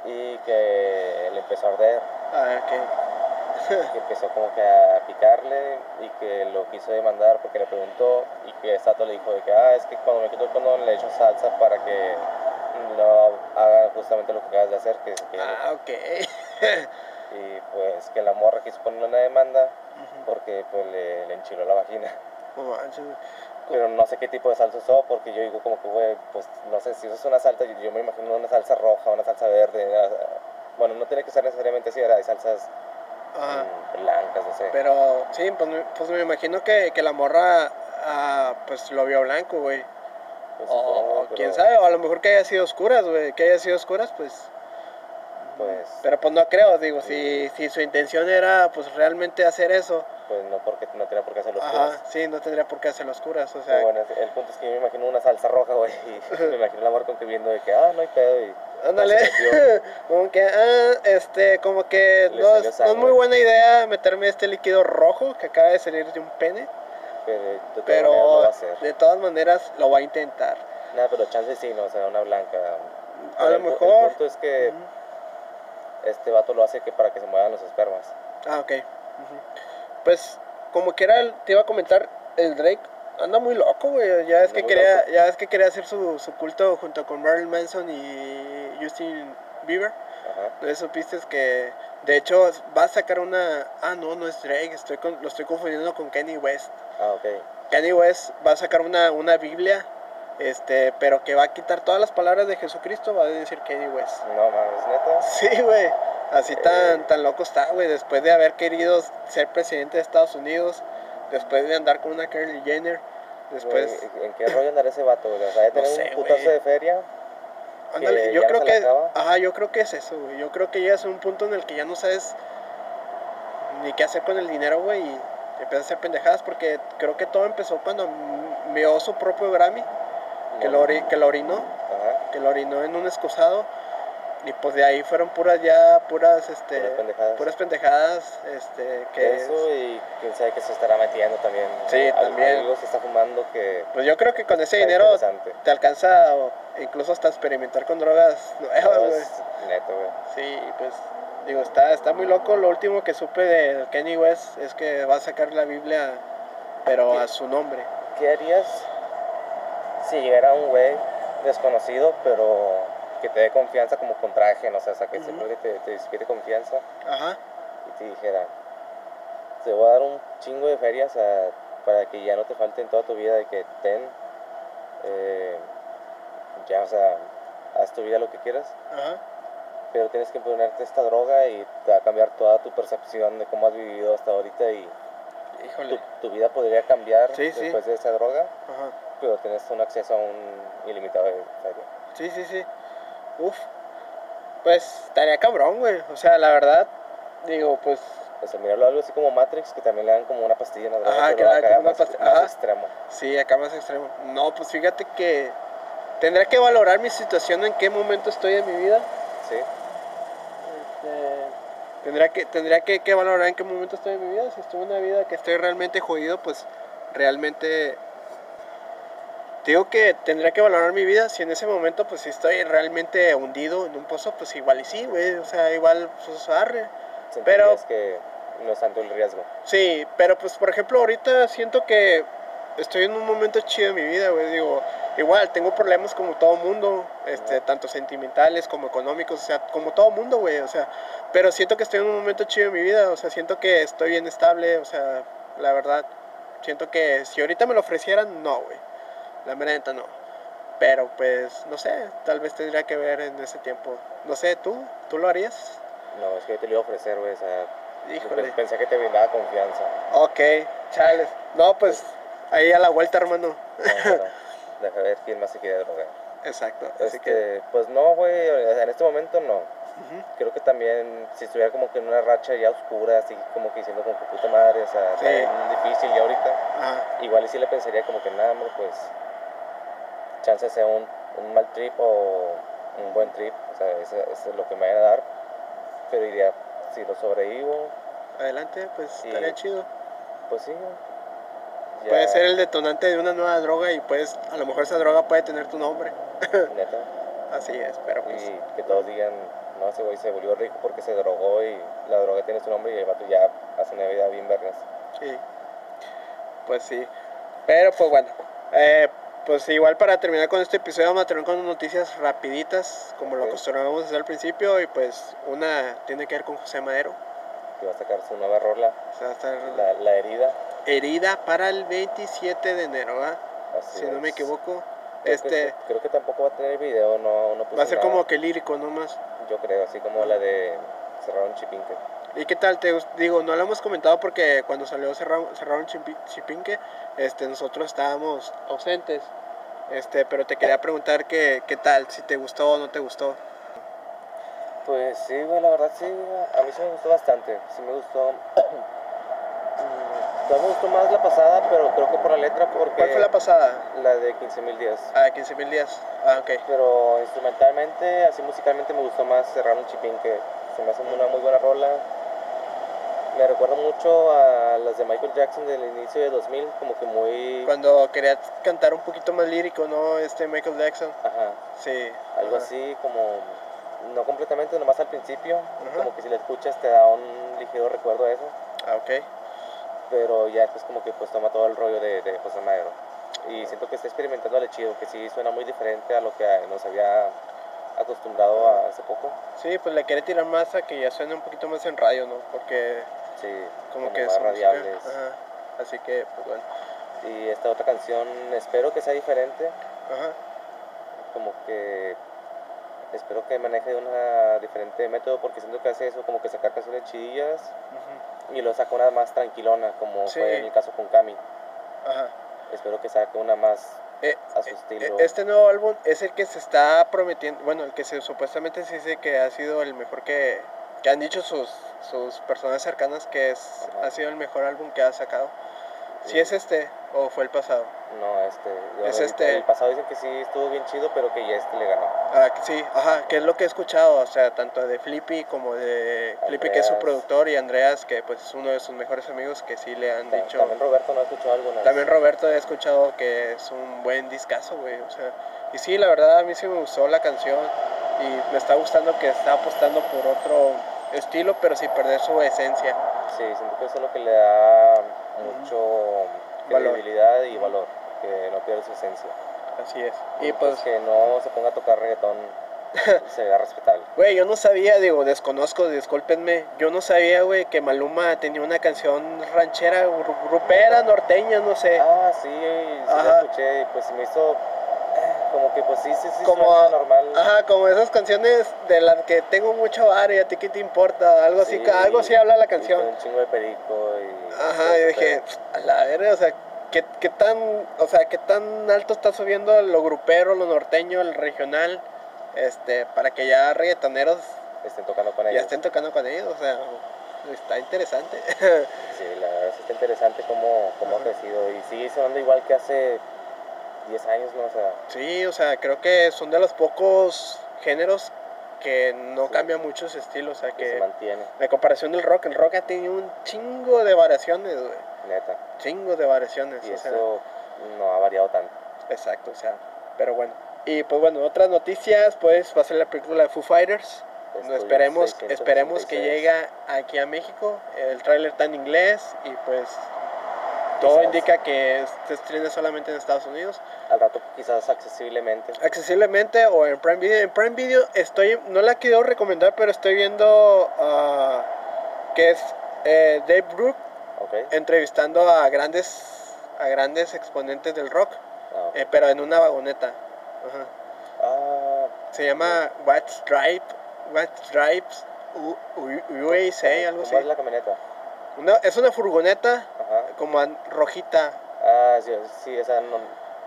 Y que le empezó a arder, Ah, ok. que empezó como que a picarle y que lo quiso demandar porque le preguntó y que Sato le dijo de que, ah, es que cuando me quito el condón le echo salsa para que no hagan justamente lo que acabas de hacer, que queden. ah, ok. Y pues que la morra quiso ponerle una demanda porque pues le, le enchiló la vagina. Pero no sé qué tipo de salsa usó porque yo digo como que, güey, pues no sé, si usas una salsa, yo- yo me imagino una salsa roja, una salsa verde. ah, Bueno, no tiene que ser necesariamente así, era hay salsas Ajá. blancas, no sé. Pero sí, pues, me- pues me imagino que, que la morra ah, pues lo vio blanco, güey. Pues, O pero, quién sabe, o a lo mejor que haya sido oscuras, güey. Que haya sido oscuras, pues. Pues, Pero pues no creo, digo, si, si su intención era pues realmente hacer eso, pues no, porque, no tiene por qué hacerlo ajá, oscuras. sí, no tendría por qué hacerlo oscuras, o Pero sea, bueno, el punto es que yo me imagino una salsa roja, güey, y me imagino la con que viendo de que, ah, no hay pedo, y ándale, como que, ah, este, como que no es, no es muy buena idea meterme este líquido rojo que acaba de salir de un pene, que de, todas maneras lo pero va a hacer. de todas maneras lo va a intentar. Nada, pero chance sí, no, o sea, una blanca. A Pero lo el mejor. El punto es que este vato lo hace que para que se muevan los espermas. Ah, ok. Ujú. Pues, como quiera, te iba a comentar, el Drake anda muy loco, güey. Ya es Anda que quería, loco. ya es que quería hacer su, su culto junto con Marilyn Manson y Justin Bieber. Ajá. ¿No supiste que, de hecho, va a sacar una... Ah, no, no es Drake, estoy con- lo estoy confundiendo con Kanye West. Ah, ok. Kanye West va a sacar una, una Biblia, este, pero que va a quitar todas las palabras de Jesucristo, va a decir Kanye West. No mames, neta. Sí, güey. Así tan, tan loco está, güey. Después de haber querido ser presidente de Estados Unidos, después de andar con una Kylie Jenner, después... Güey, ¿En qué rollo andar ese vato, güey? O sea, de No sé, un putazo de feria. Ándale, yo ya creo que... Ajá, yo creo que es eso, güey. Yo creo que llegas a un punto en el que ya no sabes ni qué hacer con el dinero, güey, y empiezas a hacer pendejadas, porque creo que todo empezó cuando m- vio su propio Grammy, que, No. lo, que lo orinó, Ajá. que lo orinó en un excusado, y pues de ahí fueron puras ya, puras, este... Puras pendejadas. puras pendejadas, este, que... Eso y quién sabe que se estará metiendo también. Sí, también. Algo se está fumando que. Pues yo creo que con ese dinero te alcanza o incluso hasta experimentar con drogas nuevas, No, güey. neto, güey. Sí, pues digo, está, está muy loco. Lo último que supe de Kanye West es que va a sacar la Biblia, pero a su nombre. ¿Qué harías si llegara un güey desconocido, pero que te dé confianza como con traje, no o sea, que Ujú. siempre te, te confianza Ajá. y te dijera, te voy a dar un chingo de ferias a- para que ya no te falte en toda tu vida y que ten, eh, ya, o sea, haz tu vida lo que quieras, Ajá. pero tienes que ponerte esta droga y te va a cambiar toda tu percepción de cómo has vivido hasta ahorita y tu, vida podría cambiar Sí, sí. después de esa droga, Ajá. pero tienes un acceso a un ilimitado de feria. Sí, sí, sí. Uf. Pues estaría cabrón, güey. O sea, la verdad, digo, pues. Sea, mirarlo algo así como Matrix, que también le dan como una pastilla en la droga, Ajá, que dan acá más, pastilla, más ajá. extremo. Sí, acá más extremo. No, pues fíjate que tendría que valorar mi situación, en qué momento estoy en mi vida. Sí, Este, tendría que, tendría que, que valorar en qué momento estoy en mi vida. Si estoy en una vida que estoy realmente jodido, pues realmente. Digo que tendría que valorar mi vida. Si en ese momento, pues si estoy realmente hundido en un pozo, pues igual y sí, güey. O sea, igual, pues arre. Pero- que no es tanto el riesgo. Sí, pero pues por ejemplo ahorita siento que estoy en un momento chido de mi vida, güey. Digo, igual tengo problemas como todo mundo, este, tanto sentimentales como económicos, o sea, como todo mundo, güey. O sea, pero siento que estoy en un momento chido de mi vida, o sea, siento que estoy bien estable, o sea, la verdad, siento que si ahorita me lo ofrecieran, no, güey. La mera neta no. Pero pues, no sé, tal vez tendría que ver en ese tiempo. No sé, ¿tú? ¿Tú lo harías? No, es que yo te lo iba a ofrecer, güey, o sea, Híjole. pensé que te brindaba confianza. Ok, chales. No, pues ahí a la vuelta, hermano. No, deja ver quién más se quiere drogar. Exacto. Así que. Este, pues no, güey, en este momento no. ujú, Creo que también, si estuviera como que en una racha ya oscura, así como que diciendo como que puta madre, o sea, Sí. difícil ya ahorita, Ajá. igual y sí le pensaría como que nada, hombre, pues, chance sea un, un mal trip o un buen trip, o sea, eso, eso es lo que me van a dar, pero diría, si lo sobrevivo, Adelante, pues Sí. estaría chido. pues sí. Ya, Puede ser el detonante de una nueva droga y pues a lo mejor esa droga puede tener tu nombre. Neta, Así es, pero pues. y que todos digan, no, ese güey se volvió rico porque se drogó y la droga tiene su nombre y el vato ya hace una vida bien vergas. Sí. Pues sí. Pero pues bueno. eh, pues igual para terminar con este episodio vamos a terminar con noticias rapiditas, como lo Ok. acostumbrábamos a hacer al principio. Y pues una tiene que ver con José Madero. que va a sacar su nueva rola, O sea, va a estar La, la herida. herida para el 27 de enero. Así Si no me es. equivoco. Creo Este que, creo que tampoco va a tener video, no, no va a ser nada, como que lírico nomás. Yo creo, así como la de Cerraron Chipinque. ¿Y qué tal? Te, digo, no lo hemos comentado porque cuando salió cerraron, cerraron Chipinque, este, nosotros estábamos ausentes. Este, pero te quería preguntar que, qué tal, si te gustó o no te gustó. Pues sí, güey, la verdad sí, a mí sí me gustó bastante, sí me gustó. Mm, Todavía me gustó más la pasada, pero creo que por la letra, porque ¿Cuál fue la pasada? la de 15.000 días. Ah, 15 mil días. Ah, ok. Pero instrumentalmente, así musicalmente me gustó más Cerraron Chipinque. Se me hace una muy buena rola. Me recuerda mucho a las de Michael Jackson del inicio de 2000, como que muy... Cuando quería cantar un poquito más lírico, ¿no? Este Michael Jackson. Ajá, Sí. algo ajá. así como... No completamente, nomás al principio. Ajá. Como que si la escuchas te da un ligero recuerdo a eso. Ah, ok. Pero ya después como que pues toma todo el rollo de, de José Madero. Y siento que está experimentando al chido, que sí suena muy diferente a lo que nos había acostumbrado a hace poco. Sí, pues le quiere tirar más a que ya suene un poquito más en radio, ¿no? Porque Sí, como, que más radiables. Ajá. Así que, pues bueno. Y esta otra canción espero que sea diferente, Ajá. como que espero que maneje de una diferente método porque siento que hace eso como que sacar canciones chidillas ujú, y lo saca una más tranquilona como Sí. fue en el caso con Cami. Ajá. Espero que saque una más Eh, a su eh, estilo. Este nuevo álbum es el que se está prometiendo, bueno, el que se supuestamente se dice que ha sido el mejor que, que han dicho sus, sus personas cercanas que es, Ajá. ha sido el mejor álbum que ha sacado. Si Sí. es este o fue el pasado. No, este, Es el, este. el pasado dicen que sí estuvo bien chido, pero que ya este le ganó. Ah, sí, ajá, que es lo que he escuchado, o sea, tanto de Flippy como de Flippy que es su Andreas. productor y Andreas que pues es uno de sus mejores amigos que sí le han Ta- dicho. También Roberto no ha escuchado vez. También Roberto he escuchado que es un buen discazo, güey. O sea, y sí, la verdad a mí sí me gustó la canción y me está gustando que está apostando por otro estilo, pero sin perder su esencia. Sí, siento que eso es lo que le da mucho credibilidad y valor, que no pierde su esencia. Así es. Y Y pues, pues que no se ponga a tocar reggaetón se vea respetable. Güey, yo no sabía, digo, desconozco, discúlpenme, yo no sabía, güey, que Maluma tenía una canción ranchera, gru- grupera, norteña, no sé. Ah, sí, sí la escuché y pues me hizo como que pues sí, sí, sí, como, suena normal. ajá, como esas canciones de las que tengo mucho y a ti qué te importa, algo así, Sí, algo así habla la canción. un chingo de perico y... Ajá, y dije, a la verga, o sea, ¿qué, qué tan, o sea, qué tan alto está subiendo lo grupero, lo norteño, el regional, este, para que ya reggaetoneros Estén tocando con ya ellos. estén tocando con ellos, o sea, está interesante. Sí, la verdad sí está interesante cómo, cómo ha crecido y sigue sonando igual que hace 10 años, ¿no? O sea, sí, o sea, creo que son de los pocos géneros que no Sí. cambia mucho su estilo, o sea, que se que mantiene, de comparación del rock, el rock ha tenido un chingo de variaciones, güey, neta. chingo de variaciones, Y o sea, eso no ha variado tanto. exacto, o sea, pero bueno. Y pues bueno, otras noticias, pues va a ser la película de Foo Fighters. No, esperemos, 666. esperemos que llegue aquí a México. El tráiler está en inglés y pues todo Quizás. indica que se estrena solamente en Estados Unidos. Al rato quizás accesiblemente. Accesiblemente o en Prime Video. En Prime Video estoy, no la quiero recomendar, pero estoy viendo ah, que es eh, Dave Brook ¿Ok? entrevistando a grandes, a grandes exponentes del rock, Ah, eh, pero en una vagoneta. Ajá. Ah, Se llama What's Drive, What's U- USA, algo así. ¿Cómo es la camioneta? Una- es una furgoneta Ajá. como rojita. Ah, sí, sí, esa no.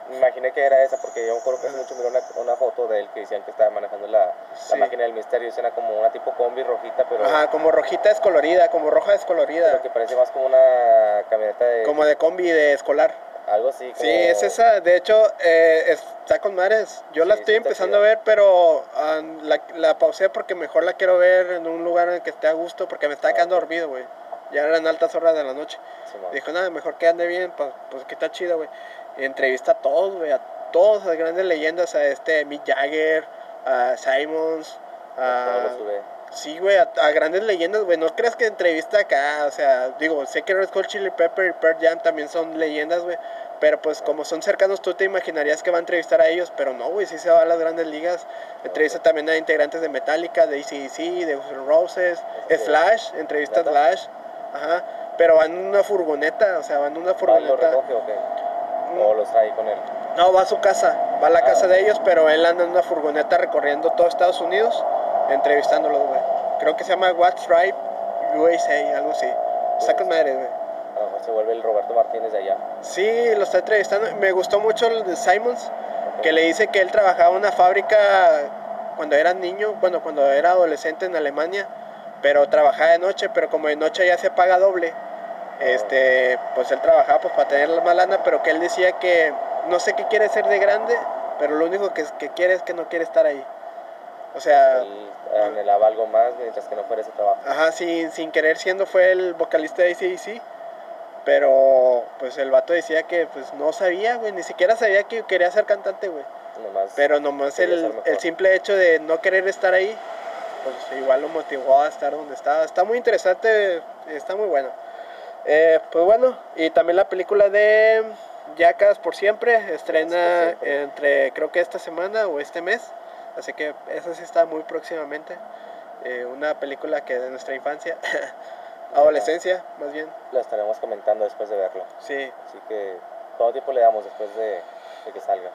Me imaginé que era esa porque yo me acuerdo que hace mucho miré una, una foto de él que decían que estaba manejando la, máquina del misterio. Era como una tipo combi rojita, pero, Ajá, como rojita descolorida, como roja descolorida. pero que parece más como una camioneta de. Como de combi de escolar. Algo así. Como, Sí, es esa. De hecho, eh, está con mares. Yo la estoy empezando a ver, pero ah, la, la pausé porque mejor la quiero ver en un lugar en el que esté a gusto porque me está Ah, quedando dormido, güey. Ya eran altas horas de la noche. Dijo, nada, mejor que ande bien, pues, pues que está chido, güey. Entrevista a todos, güey, a todas las grandes leyendas, a este Mick Jagger, a Simons, a... Sí, güey, a, a grandes leyendas, güey. No creas que entrevista acá, o sea, digo, sé que Red Hot Chili Pepper y Pearl Jam también son leyendas, güey. Pero pues como son cercanos, tú te imaginarías que va a entrevistar a ellos, pero no, güey, sí se va a las grandes ligas. Entrevista también a integrantes de Metallica, de ACDC, de Roses, Slash, entrevista a. Slash. Ajá. Pero van en una furgoneta, o sea, van en una Ah, ¿Lo furgoneta. recoge o qué? ¿O los trae con él? No, va a su casa, va a la Ah, casa de ellos, pero él anda en una furgoneta recorriendo todo Estados Unidos, entrevistándolos, güey. Creo que se llama What's Right USA, algo así. Con madre, güey. A lo mejor se vuelve el Roberto Martínez de allá. Sí, lo está entrevistando. Me gustó mucho el de Simons, que le dice que él trabajaba en una fábrica cuando era niño, bueno, cuando era adolescente en Alemania, pero trabajaba de noche, pero como de noche ya se paga doble, este, pues él trabajaba pues para tener la malana, pero que él decía que no sé qué quiere ser de grande, pero lo único que, que quiere es que no quiere estar ahí. O sea, Él anhelaba algo más mientras que no fuera ese trabajo. Ajá, sin, sin querer siendo fue el vocalista de ACDC. Pero pues el vato decía que pues no sabía, güey, ni siquiera sabía que quería ser cantante, güey. Nomás Pero nomás el, el simple hecho de no querer estar ahí, pues igual lo motivó a estar donde estaba. Está muy interesante, está muy bueno. Eh, pues bueno, y también la película de Jackass por siempre estrena entre creo que esta semana o este mes. Así que esa sí está muy próximamente. Eh, una película que de nuestra infancia, adolescencia más bien. la estaremos comentando después de verlo. Sí. Así que todo tiempo le damos después de, de que salga.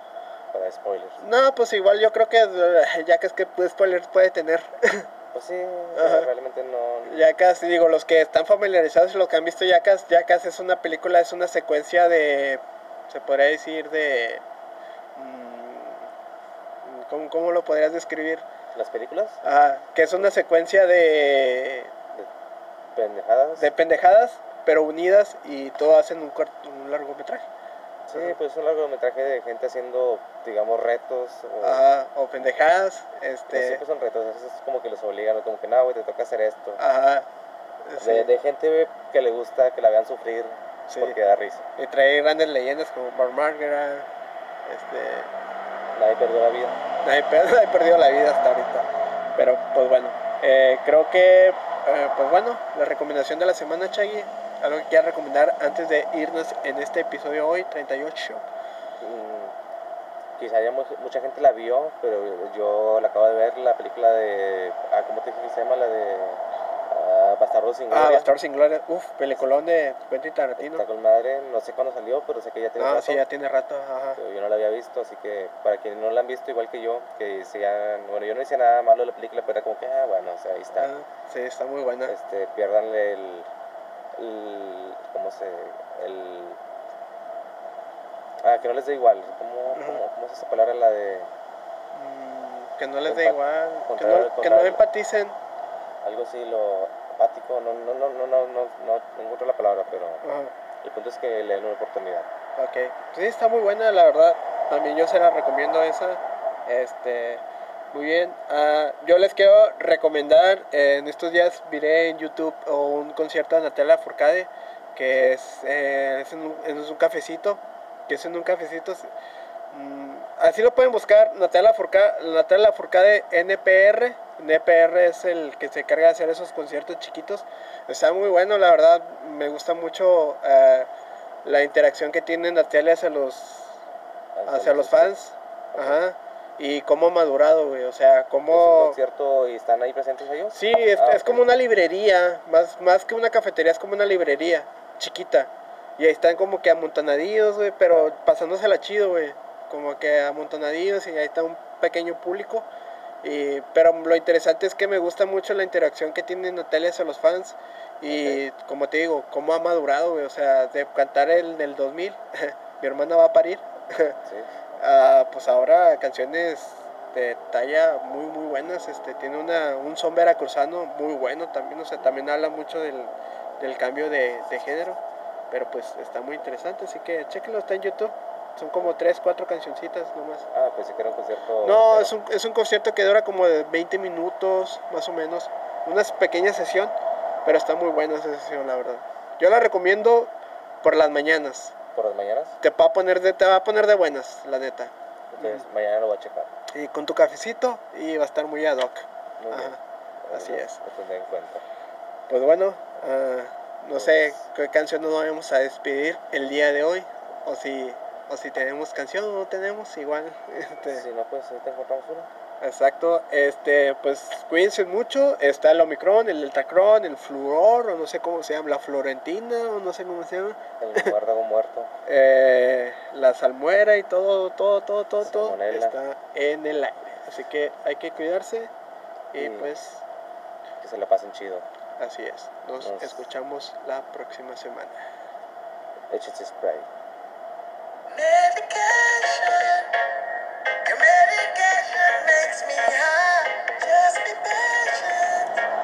Para spoilers. No, pues igual yo creo que eh, Jackass que pues, spoilers puede tener. Pues sí, Ajá. realmente no. Jackass, digo, los que están familiarizados y los que han visto Jackass, Jackass es una película, es una secuencia de, se podría decir, de... mm, ¿Cómo, cómo lo podrías describir? Las películas Ah, que es una secuencia de, pendejadas. de pendejadas, pero unidas y todo hacen un, un largometraje. Sí, pues es un largometraje de gente haciendo, digamos, retos. O, Ajá, o pendejadas, no este... siempre son retos, veces es como que los obligan, como que no, güey, te toca hacer esto. Ajá. sí. De, de gente que le gusta que la vean sufrir Sí. porque da risa. Y trae grandes leyendas como Bar Margera, este... Nadie perdió la vida. Nadie, nadie ha perdido la vida hasta ahorita. Pero pues bueno, eh, creo que, eh, pues bueno, la recomendación de la semana, Chagui, algo que quieras recomendar antes de irnos en este episodio hoy, 38. Quizá mu- mucha gente la vio, pero yo la acabo de ver, la película de, ah, ¿cómo te dije que se llama? La de ah, Bastardo sin Ah, Gloria. Bastardo sin Gloria. Uf, peliculón de Quentin Tarantino. Está con madre, no sé cuándo salió, pero sé que ya tiene Ah, rato. sí, ya tiene rato. Ajá. pero yo no la había visto, así que para quienes no la han visto, igual que yo, que decían, bueno, yo no hice nada malo de la película, pero era como que, ah, bueno, o sea, ahí está. Ah, sí, está muy buena. Este, pierdanle el, el, ¿cómo se, el, Ah, que no les dé igual. ¿Cómo, cómo, es esa palabra la de...? Mm, que no les dé igual, que no, que no empaticen. Algo así, lo apático, no, no, no, no, no, no, no encuentro la palabra, pero el punto es que le den una oportunidad. Ok, sí, está muy buena, la verdad. También yo se la recomiendo esa. Este, muy bien. Uh, yo les quiero recomendar, eh, en estos días miré en YouTube un concierto de Natalia Forcade, que es, eh, es, es un cafecito que es en un cafecito. mm, así lo pueden buscar, Natalia Furcade, Natalia Furcade NPR. NPR es el que se encarga de hacer esos conciertos chiquitos. Está muy bueno, la verdad. Me gusta mucho eh, la interacción que tiene Natalia hacia los, hacia los fans. Ajá. Y cómo ha madurado, güey. O sea, ¿Es un cómo... concierto y están ahí presentes ellos? Sí, es, Ah, es como una librería. Más, más que una cafetería, es como una librería chiquita. Y ahí están como que amontonadillos, güey. Pero pasándosela chido, güey. Como que amontonadillos y ahí está un pequeño público. Y, pero lo interesante es que me gusta mucho la interacción que tiene Natalia hacia los fans. Y como te digo, cómo ha madurado, güey. O sea, de cantar el del 2000, mi hermana va a parir. Sí. Ah, pues ahora canciones de talla muy muy buenas este tiene una un son veracruzano muy bueno también o sea también habla mucho del, del cambio de, de género pero pues está muy interesante así que chéquenlo está en YouTube son como tres cuatro cancioncitas nomás Ah, pensé que era un concierto. no pero- es un, es un concierto que dura como de 20 minutos más o menos una pequeña sesión pero está muy buena esa sesión la verdad yo la recomiendo por las mañanas ¿Por las mañanas? te va a poner de, te va a poner de buenas la neta Entonces, mañana lo voy a checar. y con tu cafecito y va a estar muy ad hoc. Muy bien. Ajá, así Lo- es. Lo tendré en cuenta. Pues bueno, ah, no sé qué canción nos vamos a despedir el día de hoy. O si, o si tenemos canción o no tenemos, igual. Este, Si no, pues te encontramos una. Exacto, este, pues cuídense mucho. Está el Omicron, el Deltacron, el Fluor, o no sé cómo se llama, la Florentina, o no sé cómo se llama. El muérdago muerto. Eh, la salmuera y todo, todo, todo, todo, todo está en el aire. Así que hay que cuidarse y Y- pues Que se la pasen chido. Así es. Nos escuchamos la próxima semana. Échate spray. Medication. Your medication makes me high. Just be patient.